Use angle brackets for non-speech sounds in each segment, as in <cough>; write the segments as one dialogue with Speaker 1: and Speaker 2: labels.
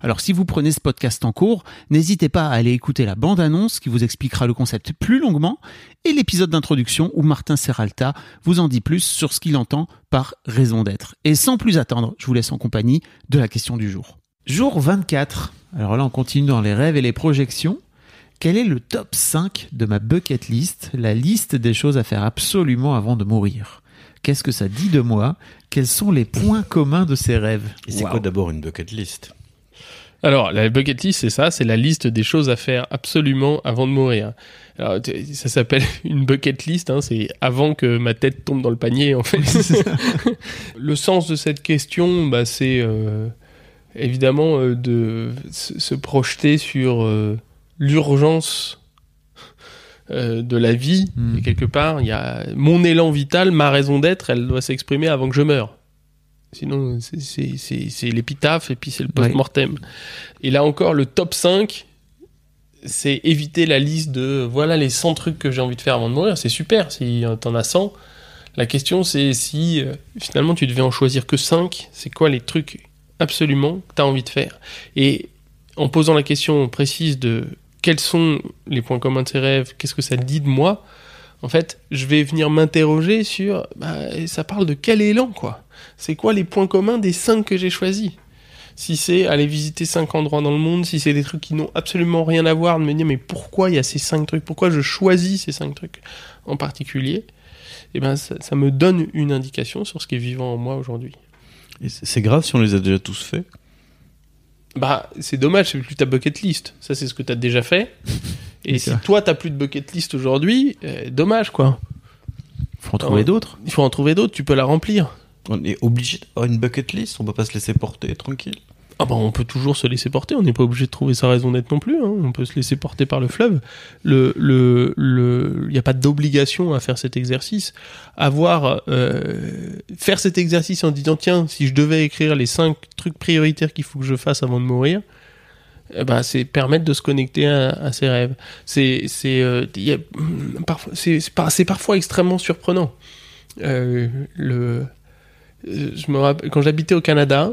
Speaker 1: Alors si vous prenez ce podcast en cours, n'hésitez pas à aller écouter la bande-annonce qui vous expliquera le concept plus longuement et l'épisode d'introduction où Martin Serralta vous en dit plus sur ce qu'il entend par raison d'être. Et sans plus attendre, je vous laisse en compagnie de la question du jour. Jour 24. Alors là, on continue dans les rêves et les projections. Quel est le top 5 de ma bucket list, la liste des choses à faire absolument avant de mourir? Qu'est-ce que ça dit de moi? Quels sont les points communs de ces rêves?
Speaker 2: Et c'est quoi d'abord une bucket list?
Speaker 3: Alors, la bucket list, c'est ça, c'est la liste des choses à faire absolument avant de mourir. Alors, ça s'appelle <laughs> une bucket list, hein, c'est avant que ma tête tombe dans le panier, en fait. <laughs> le sens de cette question, bah, c'est euh, évidemment euh, de se projeter sur euh, l'urgence de la vie.
Speaker 1: Hmm.
Speaker 3: Et quelque part, il y a mon élan vital, ma raison d'être, elle doit s'exprimer avant que je meure. Sinon, c'est- l'épitaphe et puis c'est le post-mortem. Et là encore, le top 5, c'est éviter la liste de voilà les 100 trucs que j'ai envie de faire avant de mourir. C'est super si t'en as 100. La question, c'est si euh, finalement tu devais en choisir que 5, c'est quoi les trucs absolument que t'as envie de faire? Et en posant la question précise de quels sont les points communs de ces rêves, qu'est-ce que ça dit de moi, en fait, je vais venir m'interroger sur bah, ça parle de quel élan, quoi. C'est quoi les points communs des 5 que j'ai choisis? Si c'est aller visiter cinq endroits dans le monde, si c'est des trucs qui n'ont absolument rien à voir, de me dire mais pourquoi il y a ces cinq trucs, pourquoi je choisis ces cinq trucs en particulier, et ben ça, ça me donne une indication sur ce qui est vivant en moi aujourd'hui.
Speaker 2: Et c'est c'est grave si on les a déjà tous faits?
Speaker 3: Bah c'est dommage, c'est plus ta bucket list, ça c'est ce que tu as déjà fait. Et si toi t'as plus de bucket list aujourd'hui, euh, dommage quoi.
Speaker 1: Faut en trouver d'autres
Speaker 3: Il faut en trouver d'autres, tu peux la remplir.
Speaker 2: On est obligé d'avoir une bucket list On peut pas se laisser porter tranquille
Speaker 3: Ah bah on peut toujours se laisser porter, on n'est pas obligé de trouver sa raison d'être non plus, hein. on peut se laisser porter par le fleuve. Le, le, le, y a pas d'obligation à faire cet exercice. Avoir, euh, faire cet exercice en disant tiens, si je devais écrire les cinq trucs prioritaires qu'il faut que je fasse avant de mourir, ben, c'est permettre de se connecter à, ses rêves. C'est, euh, hum, parfois, c'est, c'est, par- c'est parfois extrêmement surprenant. Euh, le, euh, je quand j'habitais au Canada,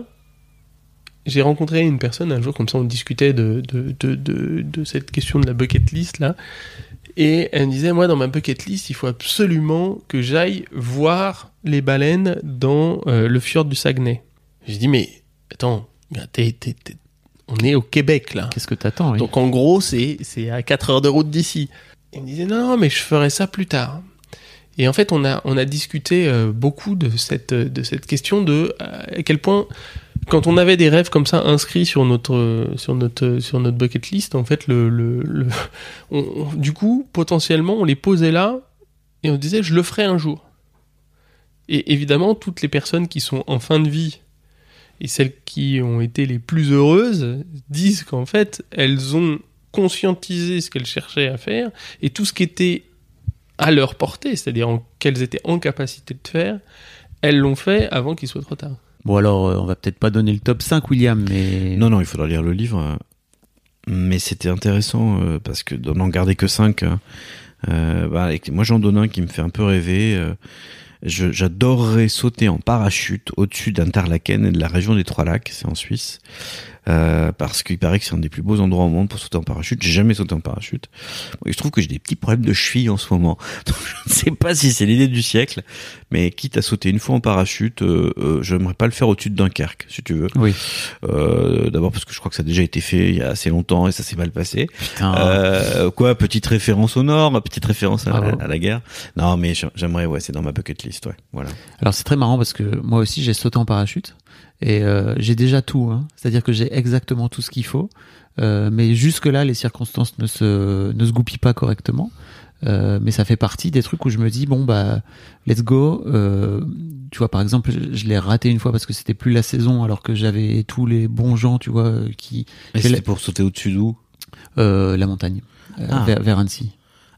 Speaker 3: j'ai rencontré une personne un jour, comme ça on discutait de, de, de, de, cette question de la bucket list là. Et elle me disait, moi dans ma bucket list, il faut absolument que j'aille voir les baleines dans euh, le fjord du Saguenay. J'ai dit, mais attends, t'es- on est au Québec là.
Speaker 1: Qu'est-ce que t'attends oui
Speaker 3: Donc en gros, c'est c'est à 4 heures de route d'ici. Il me disait non, non, mais je ferai ça plus tard. Et en fait, on a on a discuté euh, beaucoup de cette de cette question de euh, à quel point quand on avait des rêves comme ça inscrits sur notre sur notre sur notre bucket list, en fait, le, le, le- <laughs> on- on- du coup, potentiellement, on les posait là et on disait je le ferai un jour. Et évidemment, toutes les personnes qui sont en fin de vie et celles qui ont été les plus heureuses disent qu'en fait, elles ont conscientisé ce qu'elles cherchaient à faire et tout ce qui était à leur portée, c'est-à-dire en- qu'elles étaient en capacité de faire, elles l'ont fait avant qu'il soit trop tard.
Speaker 1: Bon alors, euh, on va peut-être pas donner le top 5, William, mais...
Speaker 2: Non, non, il faudra lire le livre. euh, Mais c'était intéressant euh, parce que d'en garder que 5, bah, avec- moi j'en donne un qui me fait un peu rêver. euh, J'adorerais sauter en parachute au-dessus d'Interlaken et de la région des Trois Lacs, c'est en Suisse. Euh, parce qu'il paraît que c'est un des plus beaux endroits au monde pour sauter en parachute. J'ai jamais sauté en parachute. Bon, je trouve que j'ai des petits problèmes de cheville en ce moment. <laughs> Donc, je ne sais pas si c'est l'idée du siècle, mais quitte à sauter une fois en parachute, euh, euh, j'aimerais pas le faire au-dessus de Dunkerque, si tu veux.
Speaker 1: Oui.
Speaker 2: Euh, D'abord parce que je crois que ça a déjà été fait il y a assez longtemps et ça s'est mal passé.
Speaker 1: Putain.
Speaker 2: Euh, quoi, petite référence au Nord, petite référence à, à la guerre. Non, mais j'aimerais, ouais, c'est dans ma bucket list, ouais. Voilà.
Speaker 1: Alors c'est très marrant parce que moi aussi j'ai sauté en parachute et euh, j'ai déjà tout. Hein. C'est-à-dire que j'ai exactement tout ce qu'il faut. Euh, mais jusque là les circonstances ne se ne se goupillent pas correctement. Euh, mais ça fait partie des trucs où je me dis bon bah let's go. Euh, tu vois par exemple je, l'ai raté une fois parce que c'était plus la saison alors que j'avais tous les bons gens tu vois euh, qui J'ai
Speaker 2: c'était
Speaker 1: la-
Speaker 2: pour sauter au-dessus d'où?
Speaker 1: Euh, la montagne euh,
Speaker 2: Ah.
Speaker 1: vers, vers Annecy.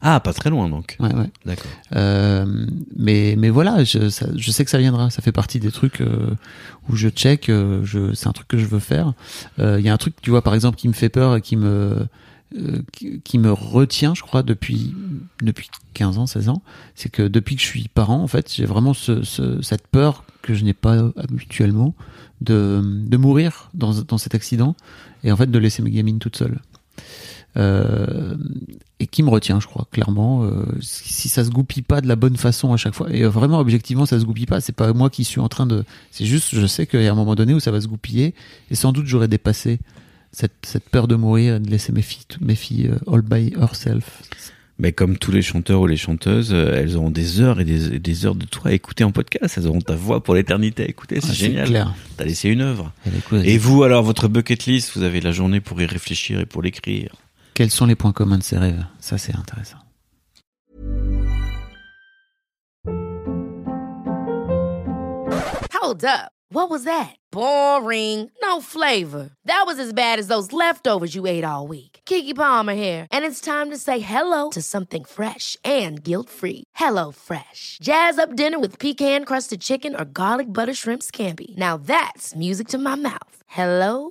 Speaker 2: Ah, pas très loin donc.
Speaker 1: Ouais ouais.
Speaker 2: D'accord.
Speaker 1: Euh, mais mais voilà, je, ça- je sais que ça viendra. Ça fait partie des trucs euh, où je check. euh, je, c'est un truc que je veux faire. Euh, Il y a un truc, tu vois, par exemple, qui me fait peur et qui me euh, qui, qui me retient, je crois, depuis depuis 15 ans, 16 ans. C'est que depuis que je suis parent, en fait, j'ai vraiment ce, ce- cette peur que je n'ai pas habituellement de de mourir dans dans cet accident et en fait de laisser mes gamines toutes seules. Euh, et qui me retient, je crois, clairement. Euh, si ça se goupille pas de la bonne façon à chaque fois, et euh, vraiment objectivement ça se goupille pas, c'est pas moi qui suis en train de. C'est juste, je sais qu'il y a un moment donné où ça va se goupiller, et sans doute j'aurais dépassé cette, cette peur de mourir de laisser mes filles, mes filles all by herself.
Speaker 2: Mais comme tous les chanteurs ou les chanteuses, elles auront des heures et des, heures de toi à écouter en podcast. Elles auront ta voix pour l'éternité à écouter. C'est
Speaker 1: Ouais,
Speaker 2: génial. T'as laissé une œuvre. Et vous, alors, votre bucket list, vous avez la journée pour y réfléchir et pour l'écrire.
Speaker 1: Quels sont les points communs de ces rêves? Ça, c'est intéressant.
Speaker 4: Hold up. What was that? Boring. No flavor. That was as bad as those leftovers you ate all week. Kiki Palmer here, and it's time to say hello to something fresh and guilt-free. Hello Fresh. Jazz up dinner with pecan-crusted chicken or garlic butter shrimp scampi. Now that's music to my mouth. Hello